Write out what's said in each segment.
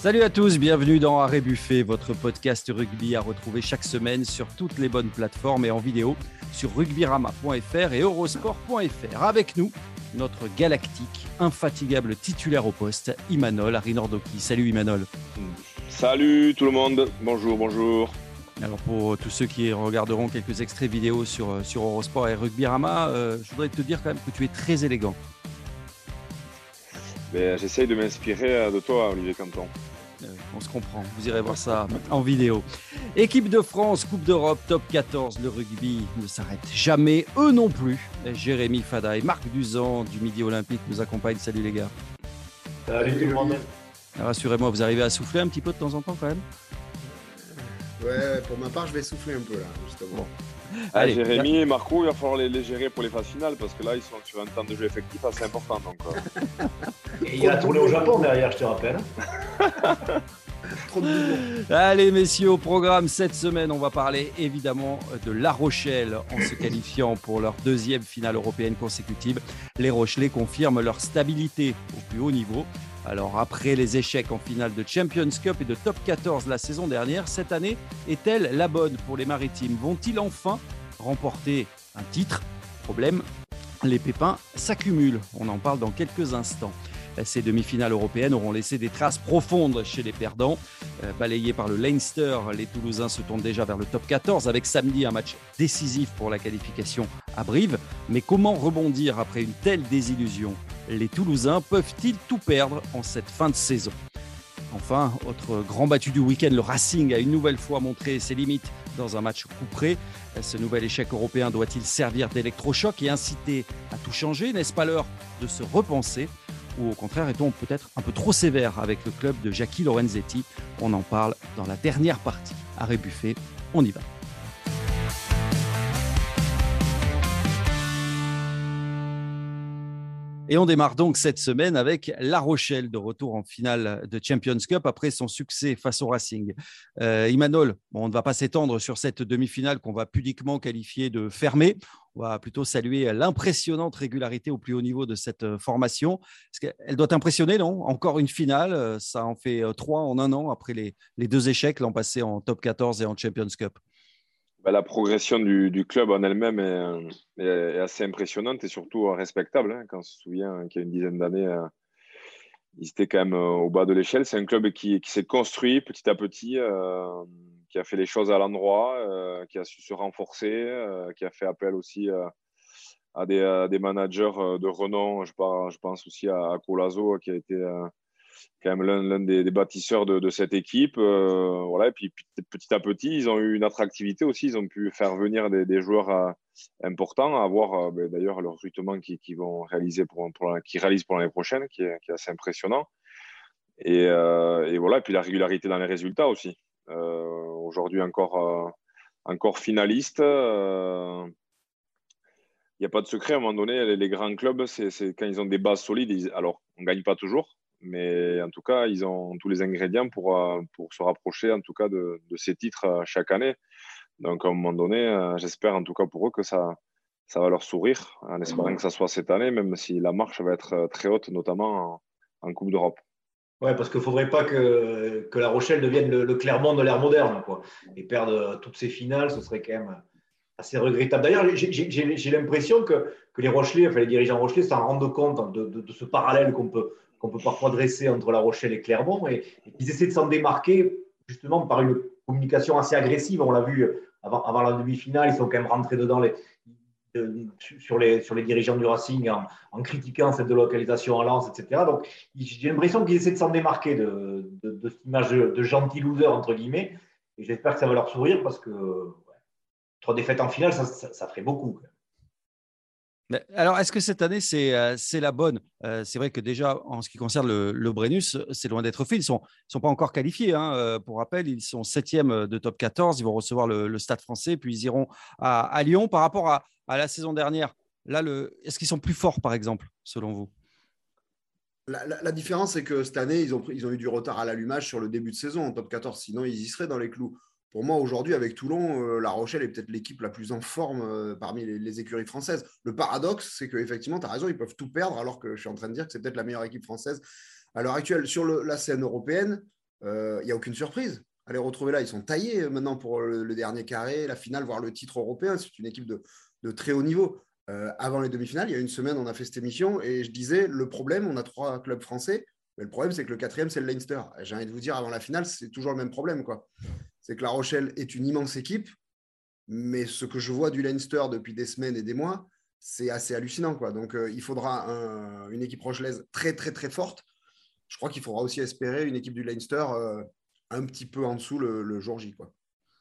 Salut à tous, bienvenue dans Arrêt Buffet, votre podcast rugby à retrouver chaque semaine sur toutes les bonnes plateformes et en vidéo sur rugbyrama.fr et eurosport.fr. Avec nous, notre galactique, infatigable titulaire au poste, Imanol Arinordoki. Salut Imanol. Salut tout le monde, bonjour, bonjour. Alors pour tous ceux qui regarderont quelques extraits vidéo sur, euh, sur Eurosport et Rugbyrama, euh, je voudrais te dire quand même que tu es très élégant. Ben, j'essaye de m'inspirer euh, de toi, Olivier Canton. on se comprend, vous irez voir ça en vidéo. Équipe de France, Coupe d'Europe, top 14, le rugby ne s'arrête jamais, eux non plus. Jérémy Fada et Marc Duzan du Midi Olympique nous accompagnent. Salut les gars. Salut tout le monde. Rassurez-moi, vous arrivez à souffler un petit peu de temps en temps quand même? Ouais, pour ma part, je vais souffler un peu là, justement. Ah, Jérémy et Marco, il va falloir les, gérer pour les phases finales parce que là, ils sont sur un temps de jeu effectif assez important. Donc, euh. et il a tourné au Japon derrière, je te rappelle. Allez messieurs, au programme cette semaine, on va parler évidemment de La Rochelle en se qualifiant pour leur deuxième finale européenne consécutive. Les Rochelais confirment leur stabilité au plus haut niveau. Alors après les échecs en finale de Champions Cup et de Top 14 la saison dernière, cette année est-elle la bonne pour les Maritimes? Vont-ils enfin remporter un titre? Problème, les pépins s'accumulent. On en parle dans quelques instants. Ces demi-finales européennes auront laissé des traces profondes chez les perdants. Euh, balayés par le Leinster, les Toulousains se tournent déjà vers le top 14 avec samedi un match décisif pour la qualification à Brive. Mais comment rebondir après une telle désillusion? Les Toulousains peuvent-ils tout perdre en cette fin de saison Enfin, autre grand battu du week-end, le Racing a une nouvelle fois montré ses limites dans un match couperé. Ce nouvel échec européen doit-il servir d'électrochoc et inciter à tout changer N'est-ce pas l'heure de se repenser ou au contraire est-on peut-être un peu trop sévère avec le club de Jackie Lorenzetti? On en parle dans la dernière partie. Arrêt Buffet, on y va. Et on démarre donc cette semaine avec La Rochelle de retour en finale de Champions Cup après son succès face au Racing. Euh, Imanol, on ne va pas s'étendre sur cette demi-finale qu'on va pudiquement qualifier de fermée. On va plutôt saluer l'impressionnante régularité au plus haut niveau de cette euh, formation. Elle doit impressionner, non? Encore une finale, euh, ça en fait trois en un an après les, les deux échecs l'an passé en Top 14 et en Champions Cup. Bah, la progression du, club en elle-même est, assez impressionnante et surtout respectable. Hein. quand on se souvient qu'il y a une dizaine d'années, euh, ils étaient quand même euh, au bas de l'échelle. C'est un club qui, s'est construit petit à petit, euh, qui a fait les choses à l'endroit, qui a su se renforcer, qui a fait appel aussi à des, managers de renom. Je pense, aussi à, à Colazo, qui a été quand même l'un des, bâtisseurs de, cette équipe. Euh, voilà, et puis petit à petit, ils ont eu une attractivité aussi. Ils ont pu faire venir des, joueurs euh, importants, avoir euh, ben, d'ailleurs le recrutement qui, vont réaliser qui réalisent pour l'année prochaine, qui est, assez impressionnant. Et, voilà, et puis la régularité dans les résultats aussi. Aujourd'hui encore, encore finaliste. Il n'y a pas de secret à un moment donné. Les, les grands clubs, c'est quand ils ont des bases solides. alors, on ne gagne pas toujours, mais en tout cas, ils ont tous les ingrédients pour, euh, pour se rapprocher en tout cas de, de ces titres euh, chaque année. Donc à un moment donné, euh, j'espère en tout cas pour eux que ça, ça va leur sourire, en espérant que ça soit cette année, même si la marche va être très haute, notamment en, Coupe d'Europe. Ouais, parce qu'il ne faudrait pas que, que, La Rochelle devienne le, Clermont de l'ère moderne, quoi. Et perdre toutes ces finales, ce serait quand même assez regrettable. D'ailleurs, j'ai l'impression que, que, les Rochelais, enfin les dirigeants Rochelais, s'en rendent compte de, de ce parallèle qu'on peut, qu'on peut parfois dresser entre La Rochelle et Clermont. Et, ils essaient de s'en démarquer justement par une communication assez agressive. On l'a vu avant, avant la demi-finale, ils sont quand même rentrés dedans les, sur, les, sur les dirigeants du Racing en, critiquant cette délocalisation à Lens, etc. Donc j'ai l'impression qu'ils essaient de s'en démarquer de, cette image de, gentil loser, entre guillemets. Et j'espère que ça va leur sourire parce que trois défaites en finale, ça, ferait beaucoup. Alors, est-ce que cette année, c'est euh, la bonne? Euh, C'est vrai que déjà, en ce qui concerne le, Brennus, c'est loin d'être fait. Ils ne sont, pas encore qualifiés. Hein. Euh, pour rappel, ils sont septième de top 14. Ils vont recevoir le, Stade français, puis ils iront à, Lyon. Par rapport à, la saison dernière, là, est-ce qu'ils sont plus forts, par exemple, selon vous? La, différence, c'est que cette année, ils ont, ils ont eu du retard à l'allumage sur le début de saison en top 14. Sinon, ils y seraient dans les clous pour moi, aujourd'hui, avec Toulon, euh, La Rochelle est peut-être l'équipe la plus en forme euh, parmi les, écuries françaises. Le paradoxe, c'est qu'effectivement, tu as raison, ils peuvent tout perdre, alors que je suis en train de dire que c'est peut-être la meilleure équipe française à l'heure actuelle. Sur la scène européenne, il n'y a aucune surprise. Allez retrouver là, ils sont taillés maintenant pour le, dernier carré, la finale, voire le titre européen. C'est une équipe de, de très haut niveau. avant les demi-finales, il y a une semaine, on a fait cette émission et je disais le problème, on a trois clubs français, mais le problème, c'est que le quatrième, c'est le Leinster. J'ai envie de vous dire, avant la finale, c'est toujours le même problème. C'est que La Rochelle est une immense équipe, mais ce que je vois du Leinster depuis des semaines et des mois, c'est assez hallucinant. Quoi. Donc, euh, il faudra une équipe rochelaise très, très, très forte. Je crois qu'il faudra aussi espérer une équipe du Leinster euh, un petit peu en dessous le, jour J.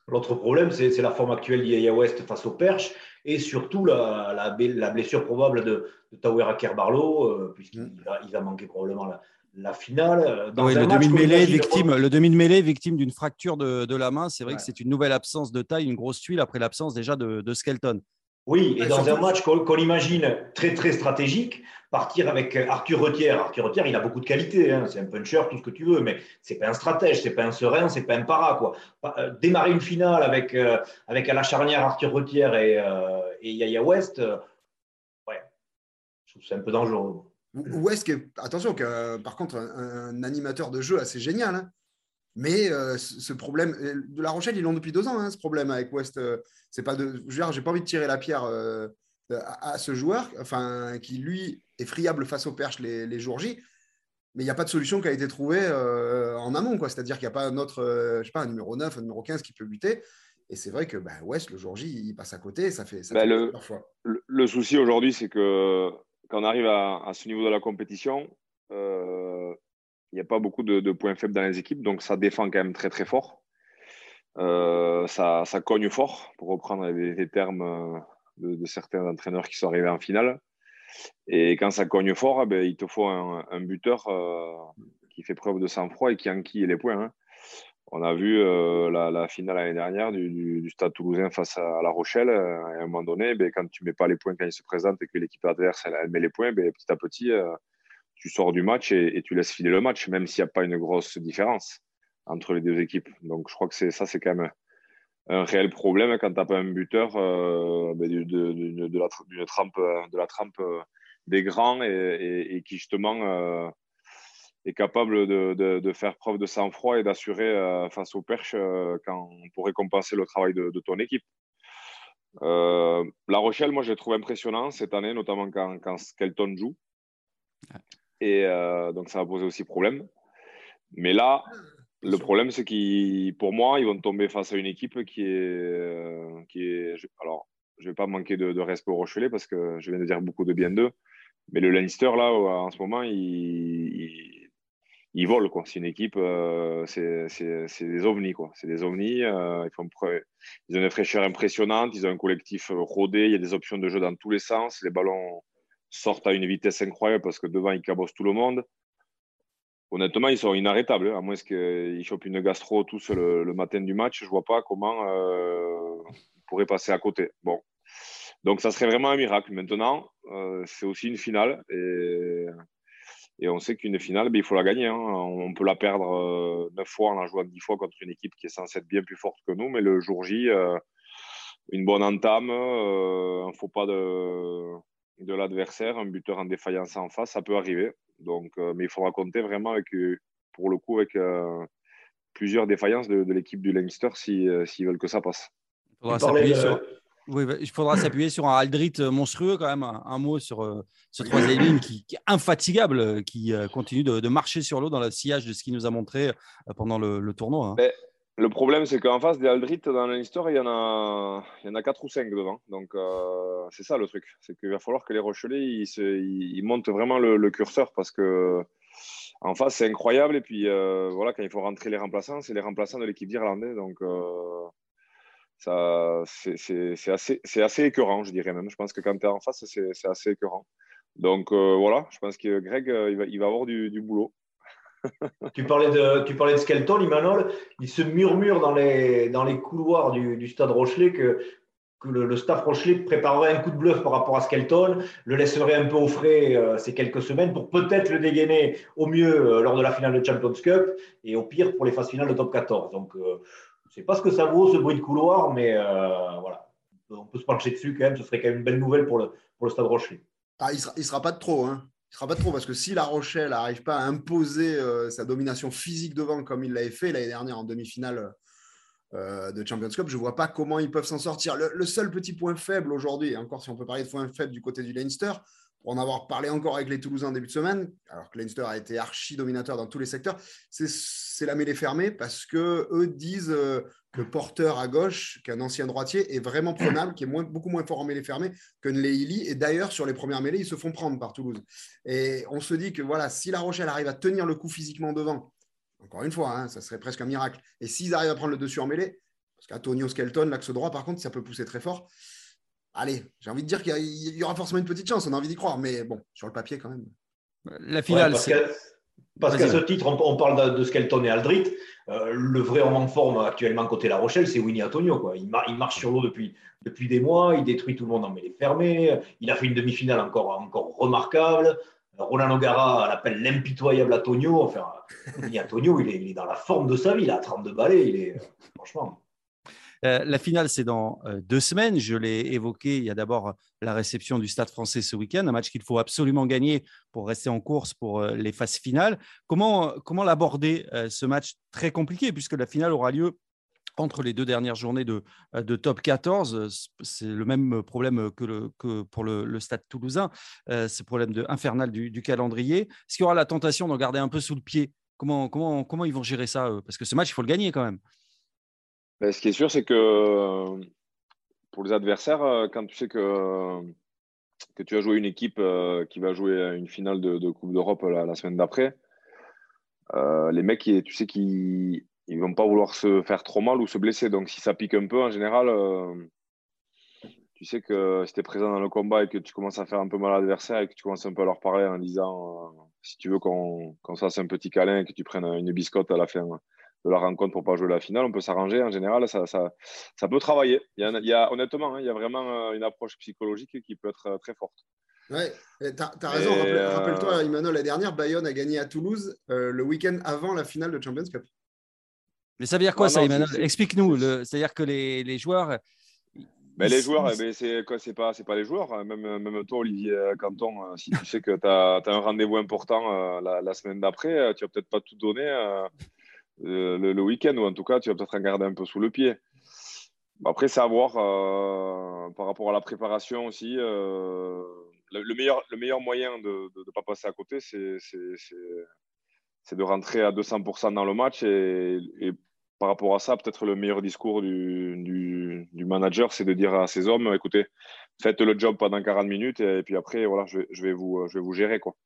L'autre problème, c'est la forme actuelle d'Iaya West face au Perche et surtout la, la, blessure probable de, de Tawera Kerbarlo, euh, puisqu'il mm. a, a, manqué probablement la, la finale. Euh, dans le, demi de mêlée, victime, le demi de mêlée victime d'une fracture de, la main. C'est vrai que c'est une nouvelle absence de taille, une grosse tuile après l'absence déjà de, Skelton. Oui, et dans un match qu'on imagine très très stratégique, partir avec Arthur Retière. Arthur Retière, il a beaucoup de qualités, hein. c'est un puncher, tout ce que tu veux, mais c'est pas un stratège, c'est pas un serein, c'est pas un para. Quoi. Euh, démarrer une finale avec, euh, avec à la charnière Arthur Retière et, et Yaya West, ouais, je trouve c'est un peu dangereux. Ou est-ce que, attention, que, par contre, un, animateur de jeu assez génial, hein. mais euh, ce problème, euh, de La Rochelle, ils l'ont depuis deux ans, hein, ce problème avec West. Euh, c'est pas de, j'ai pas envie de tirer la pierre à, ce joueur, enfin, qui lui est friable face aux perches les, les jours J, mais il n'y a pas de solution qui a été trouvée en amont, quoi. C'est-à-dire qu'il n'y a pas un autre, je sais pas, un numéro 9, un numéro 15 qui peut buter. Et c'est vrai que bah, West, le jour J, il passe à côté, ça fait, ça bah, le, le, le, souci aujourd'hui, c'est que quand on arrive à, ce niveau de la compétition, euh, il n'y a pas beaucoup de, points faibles dans les équipes, donc ça défend quand même très très fort. Euh, ça, cogne fort, pour reprendre les, termes euh, de, certains entraîneurs qui sont arrivés en finale. Et quand ça cogne fort, eh ben, il te faut un, buteur qui fait preuve de sang-froid et qui enquille les points. Hein. On a vu euh, la, finale l'année dernière du, Stade toulousain face à, La Rochelle. Euh, à un moment donné, ben, quand tu ne mets pas les points quand il se présente et que l'équipe adverse elle, met les points, ben, petit à petit, euh, tu sors du match et, tu laisses filer le match, même s'il n'y a pas une grosse différence entre les deux équipes. Donc je crois que ça, c'est quand même un réel problème quand tu n'as pas un buteur ben, de, la, trempe, de la trempe des grands et qui justement est capable de, faire preuve de sang-froid et d'assurer euh, face aux perches euh, quand on pourrait compenser le travail de, ton équipe. Euh, la Rochelle, moi, j'ai trouvé impressionnant cette année, notamment quand, quand Skelton joue. Et donc, ça va poser aussi problème. Mais là, le problème, c'est qu'ils, pour moi, ils vont tomber face à une équipe qui est. qui est alors, je ne vais pas manquer de, respect aux Rochelais parce que je viens de dire beaucoup de bien d'eux. Mais le Leinster, là, en ce moment, il ils volent. Quoi. C'est une équipe, euh, c'est des ovnis. Quoi. C'est des ovnis. Euh, ils, ont une fraîcheur impressionnante. Ils ont un collectif rodé. Il y a des options de jeu dans tous les sens. Les ballons sortent à une vitesse incroyable parce que devant, ils cabossent tout le monde. Honnêtement, ils sont inarrêtables. Hein. À moins qu'ils chopent une gastro tous le, le, matin du match, je vois pas comment euh, ils pourraient passer à côté. Bon. Donc, ça serait vraiment un miracle. Maintenant, euh, c'est aussi une finale. Et et on sait qu'une finale, ben, il faut la gagner. Hein. On peut la perdre euh, neuf fois en la jouant dix fois contre une équipe qui est censée être bien plus forte que nous. Mais le jour J, euh, une bonne entame, euh, un faux pas de, de l'adversaire, un buteur en défaillance en face, ça peut arriver. Donc, mais il faudra compter vraiment avec, pour le coup, avec plusieurs défaillances de, l'équipe du Leinster s'ils veulent que ça passe. Il oui, bah, il faudra s'appuyer sur un Aldrit euh, monstrueux quand même. Un, mot sur euh, ce troisième ligne qui, est infatigable, euh, qui continue de, marcher sur l'eau dans le sillage de ce qu'il nous a montré pendant le, tournoi. Hein. le problème, c'est qu'en face des Aldrit, dans l'histoire, il y en a, il y en a quatre ou cinq devant. Donc c'est ça le truc, c'est qu'il va falloir que les Rochelais ils, ils, montent vraiment le, curseur parce que en face c'est incroyable et puis voilà quand il faut rentrer les remplaçants, c'est les remplaçants de l'équipe d'Irlande. Donc c'est assez, assez écœurant, je dirais même. Je pense que quand tu es en face, c'est assez écœurant. Donc euh, voilà, je pense que Greg, euh, il, va, avoir du, boulot. tu, parlais de, tu de Skelton, Imanol. Il se murmure dans les, couloirs du, stade Rochelet que, que le, staff Rochelet préparerait un coup de bluff par rapport à Skelton, le laisserait un peu au frais euh, ces quelques semaines pour peut-être le dégainer au mieux lors de la finale de Champions Cup et au pire pour les phases finales de top 14. Donc je ne sais pas ce que ça vaut, ce bruit de couloir, mais euh, voilà. On peut se pencher dessus quand même. Ce serait quand même une belle nouvelle pour le, pour le Stade Rochelet. Ah, il ne sera, sera pas de trop. Hein. il sera pas trop parce que si La Rochelle n'arrive pas à imposer euh, sa domination physique devant comme il l'avait fait l'année dernière en demi-finale euh, de Champions Cup, je ne vois pas comment ils peuvent s'en sortir. Le, seul petit point faible aujourd'hui, encore si on peut parler de point faible du côté du Leinster, pour en avoir parlé encore avec les Toulousains en début de semaine, alors que Leinster a été archi dominateur dans tous les secteurs, c'est la mêlée fermée parce que eux disent euh, que Porteur à gauche, qu'un ancien droitier, est vraiment prenable, qui est beaucoup moins fort en mêlée fermée que Nleili. Et d'ailleurs, sur les premières mêlées, ils se font prendre par Toulouse. Et on se dit que voilà, si La Rochelle arrive à tenir le coup physiquement devant, encore une fois, hein, ça serait presque un miracle. Et s'ils arrivent à prendre le dessus en mêlée, parce qu'Antonio Skelton, l'axe droit, par contre, ça peut pousser très fort. Allez, j'ai envie de dire qu'il y, aura forcément une petite chance, on a envie d'y croire, mais bon, sur le papier quand même. La finale, c'est. Parce qu'à ce titre, on, parle de, Skelton et Aldrit. Euh, le vrai homme en forme actuellement côté La Rochelle, c'est Winnie Antonio. Quoi. Il, il, marche sur l'eau depuis, depuis des mois, il détruit tout le monde en mêlée fermée. Il a fait une demi-finale encore, encore remarquable. Roland O'Gara l'appelle l'impitoyable Antonio. Enfin, Winnie Antonio, il est, il est, dans la forme de sa vie. Il a 32 balais. Il est, franchement. Euh, la finale, c'est dans euh, deux semaines. Je l'ai évoqué. Il y a d'abord la réception du Stade français ce week-end, un match qu'il faut absolument gagner pour rester en course pour euh, les phases finales. Comment, comment l'aborder, ce match très compliqué, puisque la finale aura lieu entre les deux dernières journées de, de top 14. C'est le même problème que, pour le, Stade toulousain, ce problème de, infernal du, du calendrier. Est-ce qu'il y aura la tentation d'en garder un peu sous le pied? Comment, comment, comment ils vont gérer ça Parce que ce match, il faut le gagner quand même. Ben, ce qui est sûr, c'est que euh, pour les adversaires, euh, quand tu sais que, que tu as joué une équipe euh, qui va jouer une finale de, Coupe d'Europe la, semaine d'après, les mecs, tu sais qu'ils ne vont pas vouloir se faire trop mal ou se blesser. Donc, si ça pique un peu, en général, tu sais que si tu es présent dans le combat et que tu commences à faire un peu mal à l'adversaire et que tu commences un peu à leur parler en disant si tu veux qu'on qu fasse un petit câlin et que tu prennes une biscotte à la fin de la rencontre pour pas jouer la finale. On peut s'arranger. En général, ça, ça, ça, peut travailler. Il y, a, honnêtement, hein, il y a vraiment euh, une approche psychologique qui peut être euh, très forte. Ouais, tu as, raison. Euh, rappelle-toi, Emmanuel, la dernière, Bayonne a gagné à Toulouse le week-end avant la finale de Champions Cup. Mais ça veut dire quoi, ah ça, Emmanuel Explique-nous. C'est-à-dire que les, les joueurs. Mais les joueurs, eh ben, c'est quoi C'est pas, pas les joueurs. Même, même toi, Olivier Canton, si tu sais que tu as, un rendez-vous important la, la, semaine d'après, tu vas peut-être pas tout donner euh, le, week-end, ou en tout cas, tu vas peut-être en garder un peu sous le pied. Après, c'est à euh, par rapport à la préparation aussi. Euh, le, meilleur, le meilleur moyen de ne pas passer à côté, c'est de rentrer à 200% dans le match. Et, par rapport à ça, peut-être le meilleur discours du, du, manager, c'est de dire à ses hommes, écoutez, faites le job pendant 40 minutes et, puis après, voilà, je, je, vais vous, je vais vous gérer. Quoi.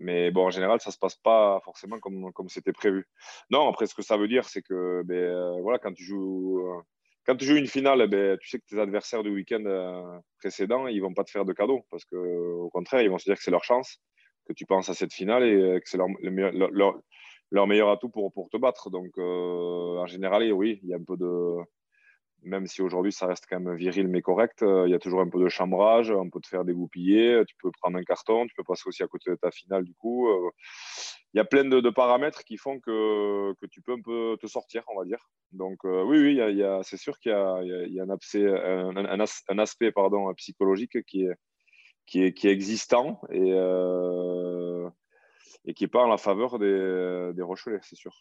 Mais bon, en général, ça ne se passe pas forcément comme, comme c'était prévu. Non, après, ce que ça veut dire, c'est que ben, euh, voilà, quand, tu joues, euh, quand tu joues une finale, ben, tu sais que tes adversaires du week-end euh, précédent, ils ne vont pas te faire de cadeaux. Parce qu'au contraire, ils vont se dire que c'est leur chance, que tu penses à cette finale et que c'est leur, leur, leur, meilleur atout pour, pour te battre. Donc, en général, oui, il y a un peu de même si aujourd'hui ça reste quand même viril mais correct, euh, il y a toujours un peu de chambrage, on peut te faire dégoupiller, tu peux prendre un carton, tu peux passer aussi à côté de ta finale du coup. Euh. il y a plein de, paramètres qui font que, que, tu peux un peu te sortir, on va dire. Donc euh, oui, oui, c'est sûr qu'il y a, un, aspect psychologique qui est, qui est, qui est existant et, et qui n'est pas en la faveur des, des Rochelais, c'est sûr.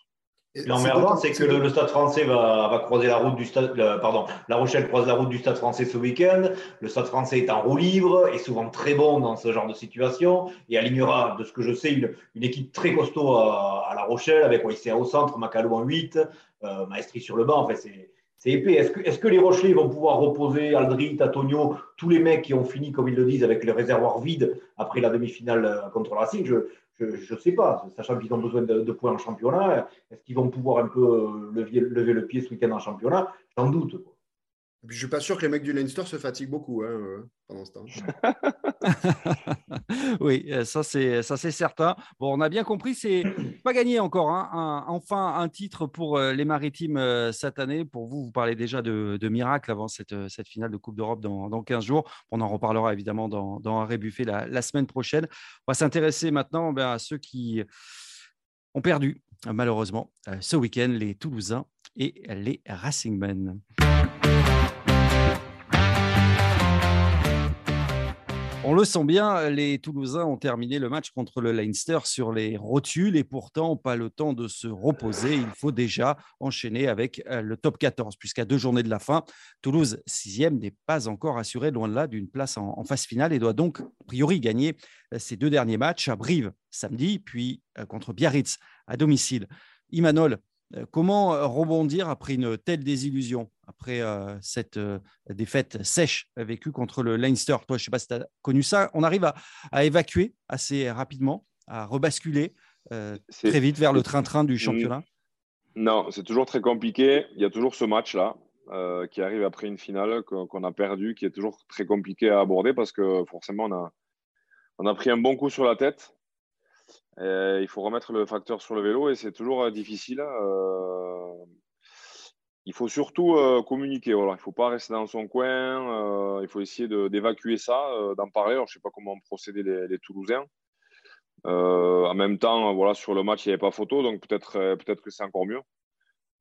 L'emmerdant, c'est que le, Stade français va, va, croiser la route du Stade. pardon, La Rochelle croise la route du Stade français ce week-end. Le Stade français est en roue libre, est souvent très bon dans ce genre de situation et alignera, de ce que je sais, une, une équipe très costaud à, La Rochelle avec Oisea au centre, Macalou en 8, euh, Maestri sur le banc. En fait, c'est. C'est épais. Est-ce que, est que, les Rochelais vont pouvoir reposer Aldrit, Antonio, tous les mecs qui ont fini, comme ils le disent, avec le réservoir vide après la demi-finale euh, contre la Racing? Je, je ne sais pas, sachant qu'ils ont besoin de, points en championnat, est-ce qu'ils vont pouvoir un peu euh, lever, lever le pied ce week-end en championnat? J'en doute. je ne suis pas sûr que les mecs du Leinster se fatiguent beaucoup hein, euh, pendant ce temps. oui, euh, ça c'est ça c'est certain. Bon, on a bien compris, c'est pas gagné encore. Hein. enfin, un titre pour les Maritimes cette année. Pour vous, vous parlez déjà de, miracle avant cette, cette, finale de Coupe d'Europe dans, dans, 15 jours. On en reparlera évidemment dans, dans Arrêt Buffet la, semaine prochaine. On va s'intéresser maintenant ben, à ceux qui ont perdu malheureusement ce week-end, les Toulousains et les Racingmen. On le sent bien, les Toulousains ont terminé le match contre le Leinster sur les rotules et pourtant pas le temps de se reposer. Il faut déjà enchaîner avec euh, le top 14, puisqu'à deux journées de la fin, Toulouse, sixième, n'est pas encore assuré, loin de là, d'une place en, phase finale et doit donc, a priori, gagner euh, ses deux derniers matchs à Brive samedi, puis euh, contre Biarritz à domicile. Imanol, comment rebondir après une telle désillusion après euh, cette euh, défaite sèche vécue contre le Leinster? Toi, je ne sais pas si tu as connu ça. On arrive à, évacuer assez rapidement, à rebasculer euh, très vite vers le train-train du championnat Non, c'est toujours très compliqué. Il y a toujours ce match-là qui arrive après une finale qu'on a perdu, qui est toujours très compliqué à aborder parce que forcément, on a, on a pris un bon coup sur la tête. Il faut remettre le facteur sur le vélo et c'est toujours difficile il faut surtout euh, communiquer. Voilà. Il ne faut pas rester dans son coin. Euh, il faut essayer d'évacuer ça, euh, d'en parler. je ne sais pas comment procéder les, les Toulousains. en même temps, voilà, sur le match, il n'y avait pas photo, donc peut-être peut que c'est encore mieux.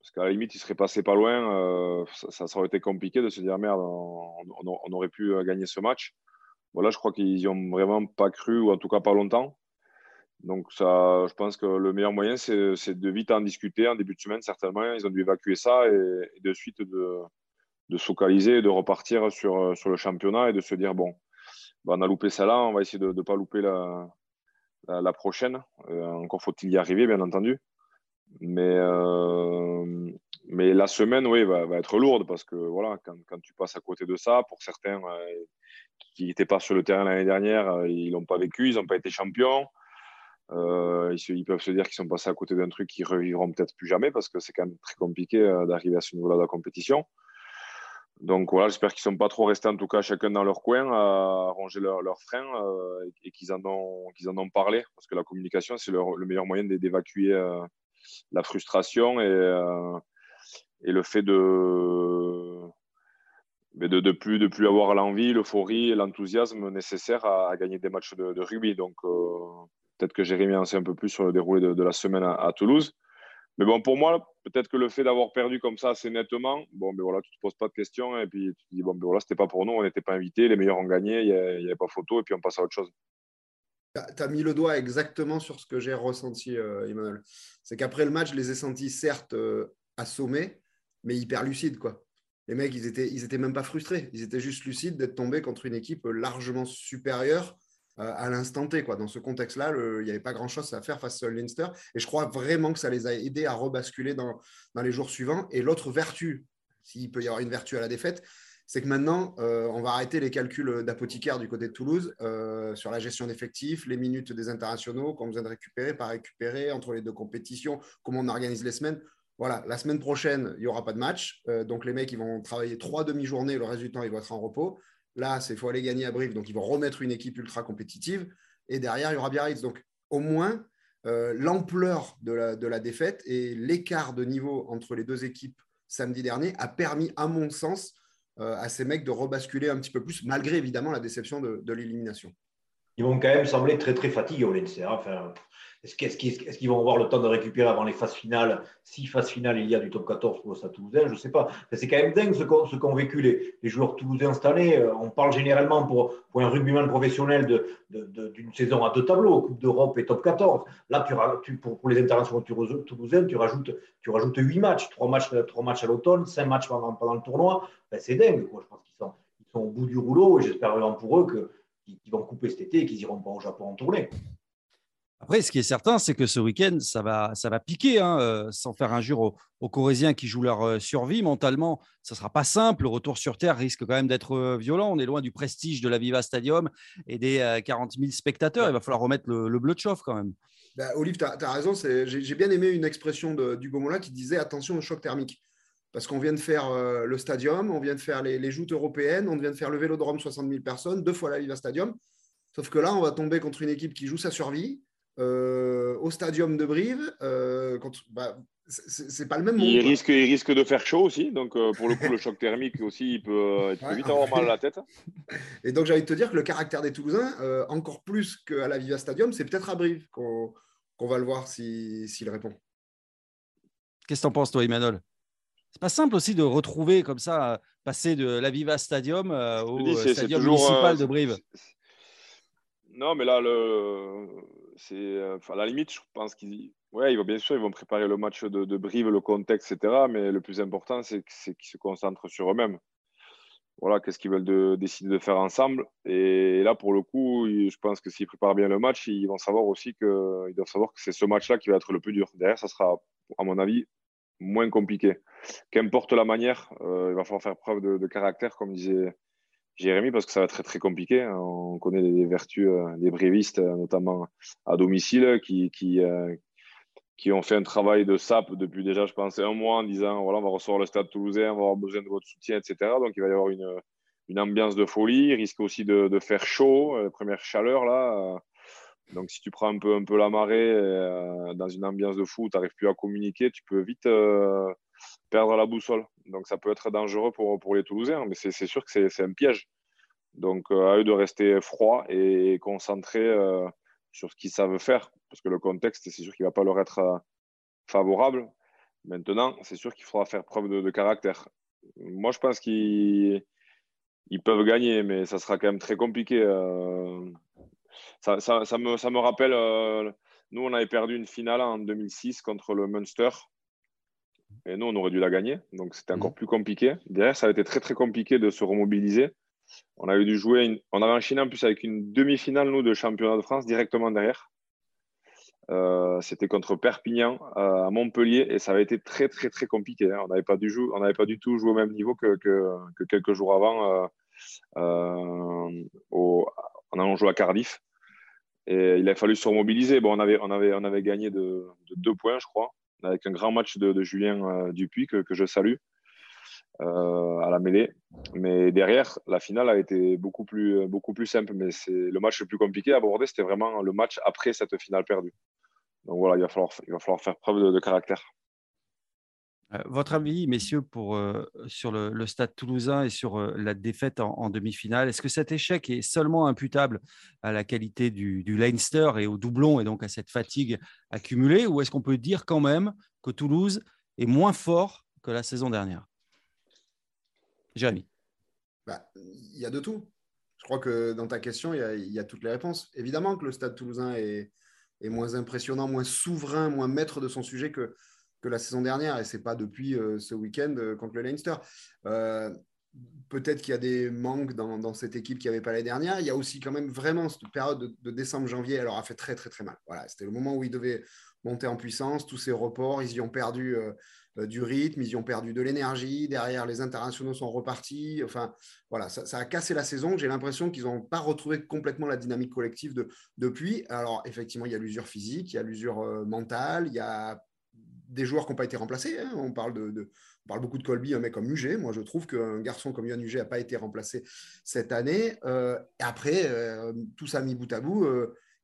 Parce qu'à la limite, il serait passé pas loin. Ça, ça, aurait été compliqué de se dire merde, on, aurait pu gagner ce match. Voilà, je crois qu'ils n'y ont vraiment pas cru, ou en tout cas pas longtemps. Donc, ça, je pense que le meilleur moyen, c'est de vite en discuter en début de semaine, certainement. Ils ont dû évacuer ça et, de suite de, se focaliser, de repartir sur, sur le championnat et de se dire bon, bah, on a loupé ça là, on va essayer de ne pas louper la, la, prochaine. Euh, encore faut-il y arriver, bien entendu. Mais, euh, mais la semaine, oui, va, va, être lourde parce que voilà, quand, quand, tu passes à côté de ça, pour certains euh, qui n'étaient pas sur le terrain l'année dernière, ils l'ont pas vécu, ils n'ont pas été champions. Euh, ils, peuvent se dire qu'ils sont passés à côté d'un truc qu'ils revivront peut-être plus jamais parce que c'est quand même très compliqué euh, d'arriver à ce niveau-là de la compétition. Donc voilà, j'espère qu'ils ne sont pas trop restés en tout cas chacun dans leur coin à ranger leurs leur freins euh, et, qu'ils en, ont, parlé parce que la communication, c'est le meilleur moyen d'évacuer la frustration et, le fait de, de, de, plus, avoir l'envie, l'euphorie et l'enthousiasme nécessaires à, gagner des matchs de, de rugby. Donc Peut-être que Jérémy en un peu plus sur le déroulé de, la semaine à, Toulouse. Mais bon, pour moi, peut-être que le fait d'avoir perdu comme ça assez nettement, bon, ben voilà, tu ne te poses pas de questions et puis tu te dis, bon, ben voilà, c'était pas pour nous, on n'était pas invités, les meilleurs ont gagné, il n'y avait pas photo et puis on passe à autre chose. Tu as mis le doigt exactement sur ce que j'ai ressenti, euh, Emmanuel. C'est qu'après le match, je les ai sentis certes euh, assommés, mais hyper lucides. Quoi. Les mecs, ils n'étaient ils étaient même pas frustrés. Ils étaient juste lucides d'être tombés contre une équipe largement supérieure à l'instant T. Quoi. Dans ce contexte-là, il n'y avait pas grand-chose à faire face à Leinster. Et je crois vraiment que ça les a aidés à rebasculer dans, dans les jours suivants. Et l'autre vertu, s'il peut y avoir une vertu à la défaite, c'est que maintenant, euh, on va arrêter les calculs d'apothicaire du côté de Toulouse euh, sur la gestion d'effectifs, les minutes des internationaux, qu'on besoin de récupérer, pas récupérer, entre les deux compétitions, comment on organise les semaines. Voilà, la semaine prochaine, il n'y aura pas de match. donc, les mecs, ils vont travailler trois demi-journées. Le reste du temps, ils vont être en repos. Là, c'est faut aller gagner à Brive, donc ils vont remettre une équipe ultra compétitive. Et derrière, il y aura Biarritz. Donc, au moins, euh, l'ampleur de la, défaite et l'écart de niveau entre les deux équipes samedi dernier a permis, à mon sens, euh, à ces mecs de rebasculer un petit peu plus, malgré évidemment la déception de, l'élimination. Ils vont quand même sembler très très fatigués au Enfin, est-ce qu'ils vont avoir le temps de récupérer avant les phases finales? Si phase finale il y a du top 14 pour Stade Toulousain, je ne sais pas. C'est quand même dingue ce qu'ont vécu les, joueurs toulousains cette année. Euh, on parle généralement pour, pour un rugbyman professionnel d'une saison à deux tableaux, Coupe d'Europe et top 14. Là, tu, pour, les internationaux toulousains, tu rajoutes, tu rajoutes 8 matchs, 3 matchs, 3 matchs à l'automne, 5 matchs pendant, pendant le tournoi. Ben, c'est dingue. Quoi. Je pense qu'ils sont, ils sont au bout du rouleau et j'espère vraiment pour eux qu'ils vont couper cet été et qu'ils iront pas au Japon en tournée. Après, ce qui est certain, c'est que ce week-end, ça va, ça va piquer, hein, euh, sans faire injure aux, aux, Corésiens qui jouent leur euh, survie. Mentalement, ça ne sera pas simple. Le retour sur Terre risque quand même d'être euh, violent. On est loin du prestige de la Viva Stadium et des 40 000 spectateurs. Il va falloir remettre le, bleu de chauffe quand même. Bah, Olive, tu as, raison. J'ai bien aimé une expression d'Hugo Mola qui disait attention au choc thermique. Parce qu'on vient de faire le stadium, on vient de faire les, les, joutes européennes, on vient de faire le vélodrome 60 000 personnes, deux fois la Viva Stadium. Sauf que là, on va tomber contre une équipe qui joue sa survie au stadium de Brive. Euh, bah, c'est pas le même monde. Il risque, il risque de faire chaud aussi. Donc, euh, pour le coup, le choc thermique aussi, il peut, vite avoir mal à la tête. Et donc, j'ai envie de te dire que le caractère des Toulousains, encore plus qu'à la Viva Stadium, c'est peut-être à Brive qu'on va le voir s'il répond. Qu'est-ce que tu en penses, toi, Emmanuel c'est pas simple aussi de retrouver comme ça, passer de la Viva Stadium au stadium municipal de Brive Non, mais là, le... c'est à la limite, je pense qu'ils ouais, ils vont bien sûr, ils vont préparer le match de, de Brive, le contexte, etc. Mais le plus important, c'est qu'ils se concentrent sur eux-mêmes. Voilà, qu'est-ce qu'ils veulent décider de faire ensemble. Et là, pour le coup, je pense que s'ils préparent bien le match, ils vont savoir aussi que, doivent savoir que c'est ce match-là qui va être le plus dur. Derrière, ça sera, à mon avis, moins compliqué. Qu'importe la manière, euh, il va falloir faire preuve de, caractère, comme disait Jérémy, parce que ça va être très, compliqué. On connaît les vertus euh, des brévistes, notamment à domicile, euh, qui ont fait un travail de SAP depuis déjà, je pense, un mois en disant voilà, on va recevoir le stade toulousain, on va avoir besoin de votre soutien, etc. Donc il va y avoir une, ambiance de folie. Il risque aussi de, faire chaud, première chaleur là. Donc si tu prends un peu, la marée euh, dans une ambiance de fou, tu n'arrives plus à communiquer, tu peux vite euh, perdre la boussole. Donc ça peut être dangereux pour, pour les Toulousains, mais c'est sûr que c'est un piège. Donc euh, à eux de rester froids et concentrés sur ce qu'ils savent faire, parce que le contexte, c'est sûr qu'il ne va pas leur être euh, favorable. Maintenant, c'est sûr qu'il faudra faire preuve de, caractère. Moi, je pense qu'ils peuvent gagner, mais ça sera quand même très compliqué. Euh. Ça, me, rappelle, euh, nous, on avait perdu une finale en 2006 contre le Munster. Et nous, on aurait dû la gagner. Donc, c'était encore mmh. plus compliqué. Derrière, ça a été très, très compliqué de se remobiliser. On avait dû jouer, on avait enchaîné en plus avec une demi-finale, nous, de championnat de France directement derrière. Euh, c'était contre Perpignan euh, à Montpellier et ça avait été très, très, très compliqué. Hein. On n'avait pas, du pas du tout joué au même niveau que, quelques jours avant euh, en allant jouer à Cardiff. Et il a fallu se remobiliser. Bon, on avait, on avait, on avait gagné de, deux points, je crois, avec un grand match de, Julien Dupuis que, je salue. Euh, à la mêlée. Mais derrière, la finale a été beaucoup plus, beaucoup plus simple. Mais c'est le match le plus compliqué à aborder, c'était vraiment le match après cette finale perdue. Donc voilà, il va falloir faire preuve de, caractère. Euh, votre avis, messieurs, pour, euh, sur le, stade toulousain et sur la défaite en, demi-finale, est-ce que cet échec est seulement imputable à la qualité du, du Leinster et au doublon et donc à cette fatigue accumulée ou est-ce qu'on peut dire quand même que Toulouse est moins fort que la saison dernière? Jérémy bah, Il y a de tout. Je crois que dans ta question, il y, a, toutes les réponses. Évidemment que le Stade toulousain est, moins impressionnant, moins souverain, moins maître de son sujet que, que la saison dernière. Et ce n'est pas depuis euh, ce week-end euh, contre le Leinster. Euh, peut-être qu'il y a des manques dans, cette équipe qui n'y avait pas l'année dernière. Il y a aussi quand même vraiment cette période de, décembre-janvier, leur a fait très très très mal. Voilà, c'était le moment où ils devaient monter en puissance, tous ces reports, ils y ont perdu du rythme, ils y ont perdu de l'énergie. Derrière, les internationaux sont repartis. Enfin, voilà, ça, a cassé la saison. J'ai l'impression qu'ils n'ont pas retrouvé complètement la dynamique collective de, depuis. Alors, effectivement, il y a l'usure physique, il y a l'usure mentale, il y a des joueurs qui n'ont pas été remplacés. Hein. On, parle de, parle beaucoup de Colby, un mec comme Huget. Moi, je trouve qu'un garçon comme Yann Huget n'a pas été remplacé cette année. Euh, après, tout ça mis bout à bout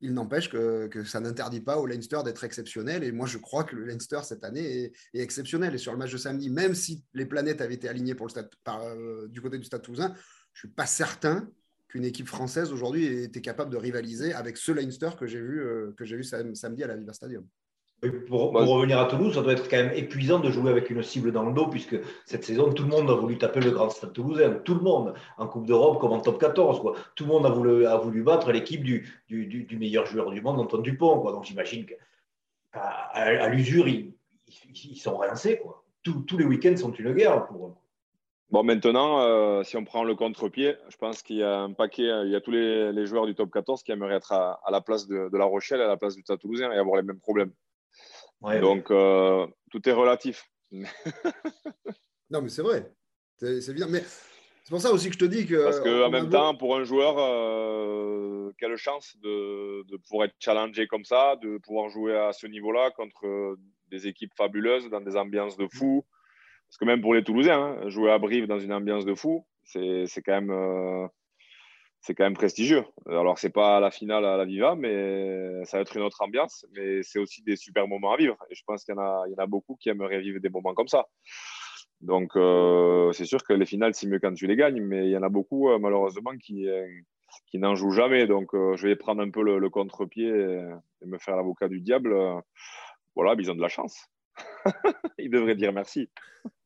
il n'empêche que, ça n'interdit pas au Leinster d'être exceptionnel. Et moi, je crois que le Leinster, cette année, est, exceptionnel. Et sur le match de samedi, même si les planètes avaient été alignées pour le stade, euh, du côté du Stade Toulousain, je ne suis pas certain qu'une équipe française aujourd'hui était capable de rivaliser avec ce Leinster que j'ai vu, euh, que j'ai vu samedi à la Viva Stadium. Pour, revenir à Toulouse, ça doit être quand même épuisant de jouer avec une cible dans le dos, puisque cette saison, tout le monde a voulu taper le grand stade toulousain. Tout le monde, en Coupe d'Europe comme en top 14. Quoi. Tout le monde a voulu, a voulu battre l'équipe du, du, meilleur joueur du monde, Antoine Dupont. Quoi. Donc j'imagine qu'à à, l'usure, ils, ils, sont rincés. Quoi. tous les week-ends sont une guerre pour eux. Bon, maintenant, euh, si on prend le contre-pied, je pense qu'il y a un paquet, il y a tous les, joueurs du top 14 qui aimeraient être à, la place de, de, La Rochelle, à la place du Stade Toulousain et avoir les mêmes problèmes. Donc, euh, tout est relatif. non, mais c'est vrai. C'est évident. Mais c'est pour ça aussi que je te dis que. Parce qu'en même temps, pour un joueur, euh, quelle chance de, de, pouvoir être challengé comme ça, de pouvoir jouer à ce niveau-là contre des équipes fabuleuses, dans des ambiances de fou. Parce que même pour les Toulousains, hein, jouer à Brive dans une ambiance de fou, c'est quand même. Euh, c'est quand même prestigieux. Alors, c'est pas la finale à la Viva, mais ça va être une autre ambiance. Mais c'est aussi des super moments à vivre. Et je pense qu'il y, en a, beaucoup qui aimeraient vivre des moments comme ça. Donc, euh, c'est sûr que les finales, c'est mieux quand tu les gagnes, mais il y en a beaucoup, euh, malheureusement, qui, euh, qui n'en jouent jamais. Donc, je vais prendre un peu le, contre-pied et, me faire l'avocat du diable. Voilà, ils ont de la chance. ils devraient dire merci.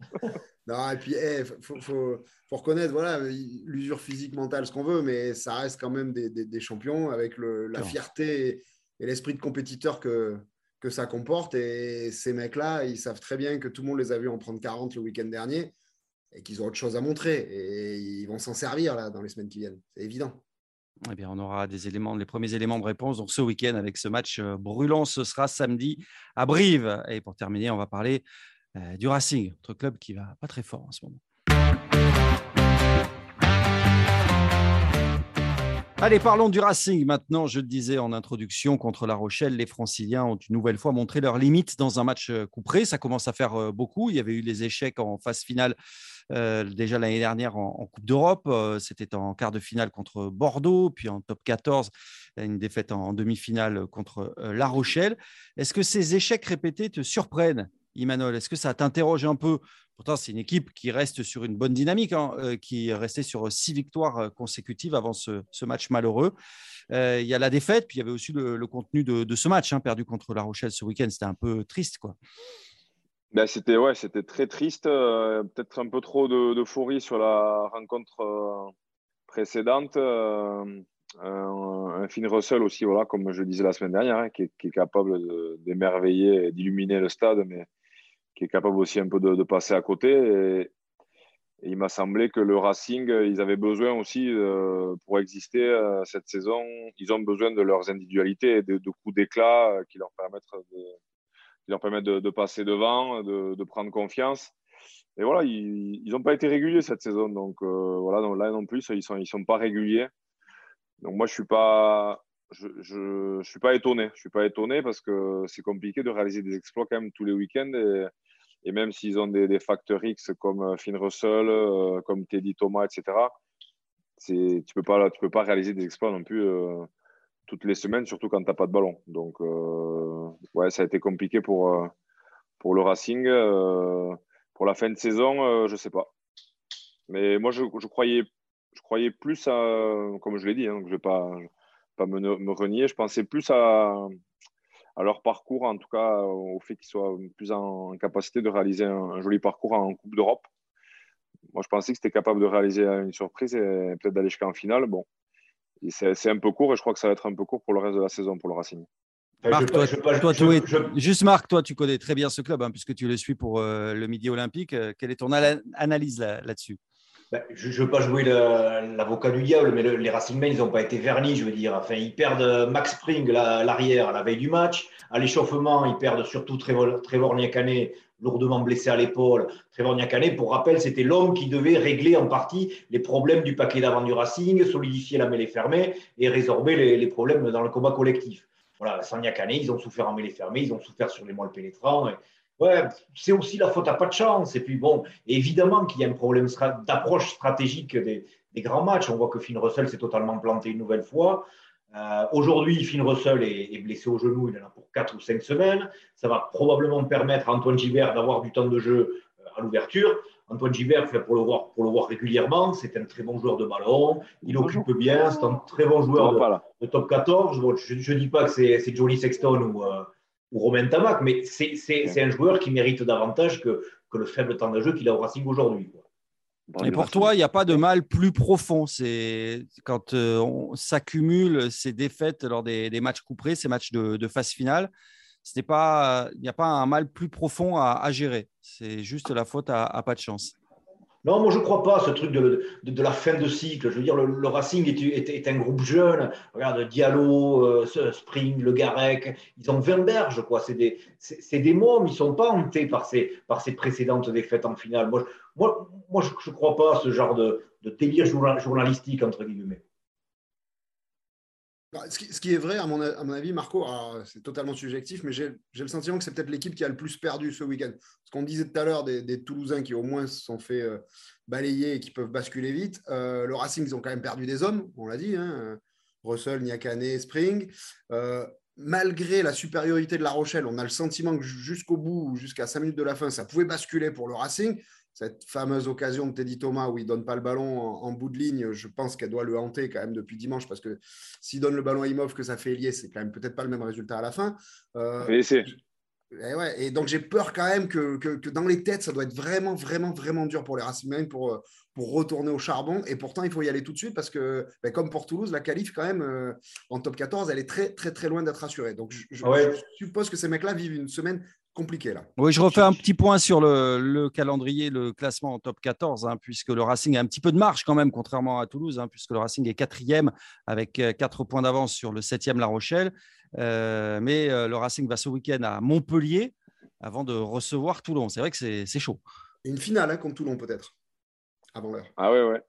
Non, et puis, il faut, reconnaître, voilà, l'usure physique, mentale, ce qu'on veut, mais ça reste quand même des, champions avec la fierté et, l'esprit de compétiteur que, que ça comporte. Et ces mecs-là, ils savent très bien que tout le monde les a vus en prendre 40 le week-end dernier et qu'ils ont autre chose à montrer. Et ils vont s'en servir là, dans les semaines qui viennent. C'est évident. Eh bien, on aura des éléments, les premiers éléments de réponse. Donc, ce week-end, avec ce match euh, brûlant, ce sera samedi à Brive. Et pour terminer, on va parler euh, du Racing, notre club qui va pas très fort en ce moment. Allez, parlons du Racing maintenant. Je le disais en introduction, contre La Rochelle, les Franciliens ont une nouvelle fois montré leurs limites dans un match euh, couperé. Ça commence à faire euh, beaucoup. Il y avait eu les échecs en phase finale déjà l'année dernière en, Coupe d'Europe. C'était en quart de finale contre Bordeaux, puis en top 14, une défaite en, demi-finale contre La Rochelle. Est-ce que ces échecs répétés te surprennent? Emmanuel Est-ce que ça t'interroge un peu? Pourtant, c'est une équipe qui reste sur une bonne dynamique, hein, euh, qui est restée sur six victoires euh, consécutives avant ce, match malheureux. Euh, il y a la défaite, puis il y avait aussi le, contenu de, ce match, hein, perdu contre La Rochelle ce week-end. C'était un peu triste, quoi. Ben, c'était ouais, c'était très triste. Peut-être un peu trop d'euphorie sur la rencontre précédente. un, Finn Russell aussi, voilà, comme je disais la semaine dernière, hein, qui, est, qui, est, capable d'émerveiller et d'illuminer le stade, mais qui est capable aussi un peu de, passer à côté. Et, il m'a semblé que le Racing, ils avaient besoin aussi, euh, pour exister euh, cette saison, ils ont besoin de leurs individualités et de, coups d'éclat euh, qui leur permettent de, leur permettent de, passer devant, de, prendre confiance. Et voilà, ils n'ont pas été réguliers cette saison. Donc voilà, donc là non plus, ils ne sont, ils sont pas réguliers. Donc moi, je ne suis pas je, je, suis pas étonné. Je suis pas étonné parce que c'est compliqué de réaliser des exploits quand même tous les week-ends. Et même s'ils ont des, facteurs X comme euh, Finn Russell, euh, comme Teddy Thomas, etc., tu ne peux, pas, peux pas réaliser des exploits non plus euh, toutes les semaines, surtout quand tu n'as pas de ballon. Donc, ouais, ça a été compliqué pour, pour le Racing. pour la fin de saison, je ne sais pas. Mais moi, je, croyais, je croyais plus à, comme je l'ai dit, hein, je ne vais pas, me, renier, je pensais plus à, à leur parcours, en tout cas au fait qu'ils soient plus en capacité de réaliser un, joli parcours en Coupe d'Europe. Moi, je pensais que c'était capable de réaliser une surprise et peut-être d'aller jusqu'en finale. Bon, c'est un peu court et je crois que ça va être un peu court pour le reste de la saison pour le Racing. Marc, toi, juste Marc, toi, tu connais très bien ce club hein, puisque tu le suis pour euh, le Midi Olympique. Euh, quelle est ton analyse là-dessus? Ben, je ne veux pas jouer l'avocat du diable, mais les Racing Men, ils n'ont pas été vernis, je veux dire. Enfin, ils perdent euh, Max Spring, l'arrière, à la veille du match. À l'échauffement, ils perdent surtout Trevor, Trevor lourdement blessé à l'épaule. Trevor Niakane, pour rappel, c'était l'homme qui devait régler en partie les problèmes du paquet d'avant du Racing, solidifier la mêlée fermée et résorber les, problèmes dans le combat collectif. Voilà, sans Niakane, ils ont souffert en mêlée fermée, ils ont souffert sur les moelles pénétrants. Ouais, c'est aussi la faute à pas de chance. Et puis bon, évidemment qu'il y a un problème d'approche stratégique des, grands matchs. On voit que Finn Russell s'est totalement planté une nouvelle fois. Euh, aujourd'hui, Finn Russell est, blessé au genou, il en a pour 4 ou 5 semaines. Ça va probablement permettre à Antoine Gibert d'avoir du temps de jeu euh, à l'ouverture. Antoine Gibert, fait pour le voir, pour le voir régulièrement, c'est un très bon joueur de ballon, il occupe bien, c'est un très bon joueur de, top 14. je ne dis pas que c'est Johnny Sexton ou, euh, ou Romain Tamac, mais c'est un joueur qui mérite davantage que, que le faible temps de jeu qu'il a au Racing aujourd'hui. Et pour toi, il n'y a pas de mal plus profond. C'est quand euh, on s'accumule ces défaites lors des, des matchs couperés, ces matchs de, de phase finale. Il n'y a pas un mal plus profond à, à gérer. C'est juste la faute à, à pas de chance. Non, moi je ne crois pas ce truc de, de, la fin de cycle. Je veux dire, le, Racing est, un groupe jeune. Regarde, Diallo, euh, Spring, Le Garec, ils ont 20 berges. quoi. C'est des, des mômes, ils ne sont pas hantés par ces, par ces précédentes défaites en finale. Moi, moi, moi je ne crois pas à ce genre de, de délire journalistique, entre guillemets. Bah, ce qui, est vrai, à mon, avis, Marco, c'est totalement subjectif, mais j'ai le sentiment que c'est peut-être l'équipe qui a le plus perdu ce week-end. Ce qu'on disait tout à l'heure des, Toulousains qui au moins se sont fait euh, balayer et qui peuvent basculer vite. Euh, le Racing, ils ont quand même perdu des hommes, on l'a dit. Hein, Russell, Niakane, Spring. Euh, malgré la supériorité de La Rochelle, on a le sentiment que jusqu'au bout, jusqu'à 5 minutes de la fin, ça pouvait basculer pour le Racing cette fameuse occasion de Teddy Thomas où il donne pas le ballon en, bout de ligne, je pense qu'elle doit le hanter quand même depuis dimanche parce que s'il donne le ballon à Imov que ça fait lier, c'est quand même peut-être pas le même résultat à la fin. Euh, Et, ouais, et donc j'ai peur quand même que, que, dans les têtes, ça doit être vraiment, vraiment, vraiment dur pour les Racing pour, euh, pour retourner au charbon. Et pourtant, il faut y aller tout de suite parce que, ben, comme pour Toulouse, la qualif, quand même, euh, en top 14, elle est très, très, très loin d'être assurée. Donc, je, je suppose que ces mecs-là vivent une semaine compliqué là. Oui, je refais un petit point sur le, calendrier, le classement en top 14, hein, puisque le Racing a un petit peu de marge quand même, contrairement à Toulouse, hein, puisque le Racing est quatrième avec 4 euh, points d'avance sur le septième La Rochelle. Euh, mais euh, le Racing va ce week-end à Montpellier avant de recevoir Toulon. C'est vrai que c'est chaud. Une finale hein, contre Toulon peut-être, avant l'heure. Ah ouais, ouais.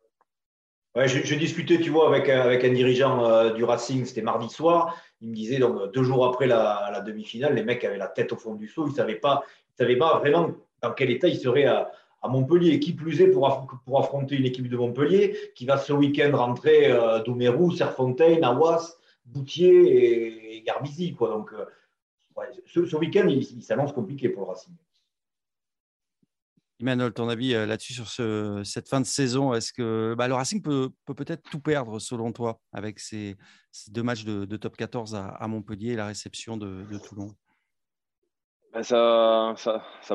Ouais, je, discutais, tu vois, avec, un dirigeant du Racing, c'était mardi soir il me disait, donc, deux jours après la, demi-finale, les mecs avaient la tête au fond du seau. Ils ne savaient, pas, savaient pas vraiment dans quel état ils seraient à, Montpellier. Qui plus est pour, affronter une équipe de Montpellier qui va ce week-end rentrer euh, Doumerou, Serfontaine, Awas, Boutier et, Garbizi. Quoi. Donc, euh, ce, week-end, il, il s'annonce compliqué pour le Racing. Emmanuel, ton avis euh, là-dessus sur cette fin de saison Est-ce que bah, le Racing peut, peut-être tout perdre selon toi avec ces, deux matchs de, top 14 à, Montpellier et la réception de, Toulon? Ben, ça,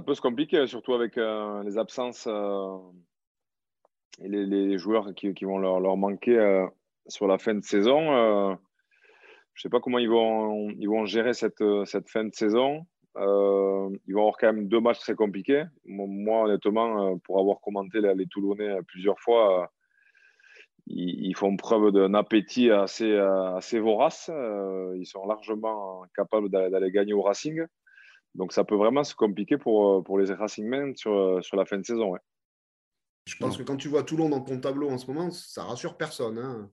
peut se compliquer, surtout avec euh, les absences euh, et les, joueurs qui, vont leur, manquer sur la fin de saison. je ne sais pas comment ils vont, gérer cette fin de saison. Euh, ils vont avoir quand même deux matchs très compliqués. Moi, honnêtement, euh, pour avoir commenté les Toulonnais euh, plusieurs fois, ils, font preuve d'un appétit assez, assez vorace. ils sont largement capables d'aller gagner au Racing. Donc, ça peut vraiment se compliquer pour, pour les Racingmen sur, sur la fin de saison. Je pense que quand tu vois Toulon dans ton tableau en ce moment, ça rassure personne. Hein.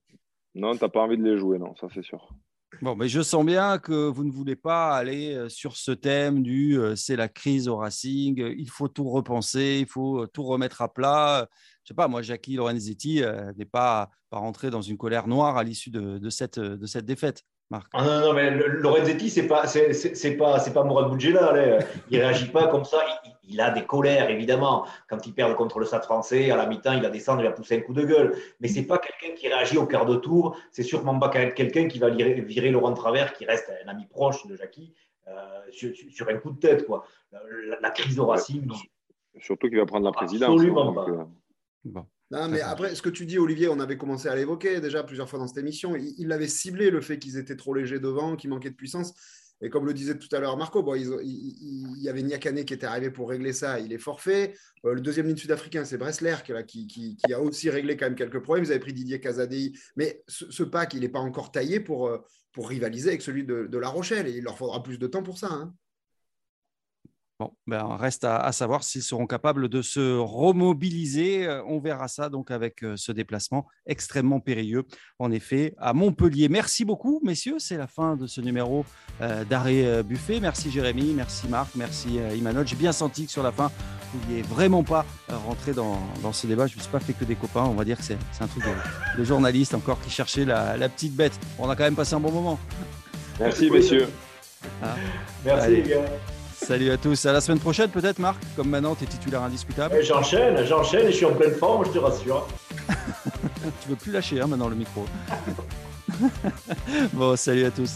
Non, tu n'as pas envie de les jouer, non, ça c'est sûr. Bon, mais je sens bien que vous ne voulez pas aller euh, sur ce thème du euh, c'est la crise au Racing, il faut tout repenser, il faut euh, tout remettre à plat. Je sais pas, moi, Jackie Lorenzetti n'est pas, pas rentré dans une colère noire à l'issue de cette défaite. Marc. Ah non, non, mais Lorenzetti, c'est pas, c'est, pas, c'est pas Mourad Boudjela. Il réagit pas comme ça. Il, a des colères, évidemment. Quand il perd contre le Stade français, à la mi-temps, il va descendre, il va pousser un coup de gueule. Mais c'est pas quelqu'un qui réagit au quart de tour. C'est sûrement pas quelqu'un qui va virer Laurent Travers, qui reste un ami proche de Jackie, euh, sur, un coup de tête. Quoi. La, crise au Racing. Surtout qu'il va prendre la présidence. Absolument pas. Euh, bon. Non, mais après, ce que tu dis, Olivier, on avait commencé à l'évoquer déjà plusieurs fois dans cette émission. Il, avait ciblé le fait qu'ils étaient trop légers devant, qu'ils manquaient de puissance. Et comme le disait tout à l'heure Marco, bon, il, y avait Niakane qui était arrivé pour régler ça, il est forfait. Euh, le deuxième ligne sud-africain, c'est Bressler qui, qui, qui, a aussi réglé quand même quelques problèmes. Ils avaient pris Didier Casadei. Mais ce, pack, il n'est pas encore taillé pour, euh, pour rivaliser avec celui de, La Rochelle. Et il leur faudra plus de temps pour ça. Hein. Bon, ben, reste à, savoir s'ils seront capables de se remobiliser. Euh, on verra ça donc avec euh, ce déplacement extrêmement périlleux, en effet, à Montpellier. Merci beaucoup, messieurs. C'est la fin de ce numéro euh, d'arrêt buffet. Merci Jérémy, merci Marc, merci Emmanuel. J'ai bien senti que sur la fin, vous n'oubliez vraiment pas rentrer dans, ce débat. Je ne me suis pas fait que des copains. On va dire que c'est un truc de, journaliste encore qui cherchait la, petite bête. On a quand même passé un bon moment. Merci, messieurs. Ah. Merci, les gars. Salut à tous. À la semaine prochaine, peut-être, Marc Comme maintenant, tu es titulaire indiscutable. J'enchaîne, j'enchaîne et je suis en pleine forme, je te rassure. tu veux plus lâcher hein, maintenant le micro. bon, salut à tous.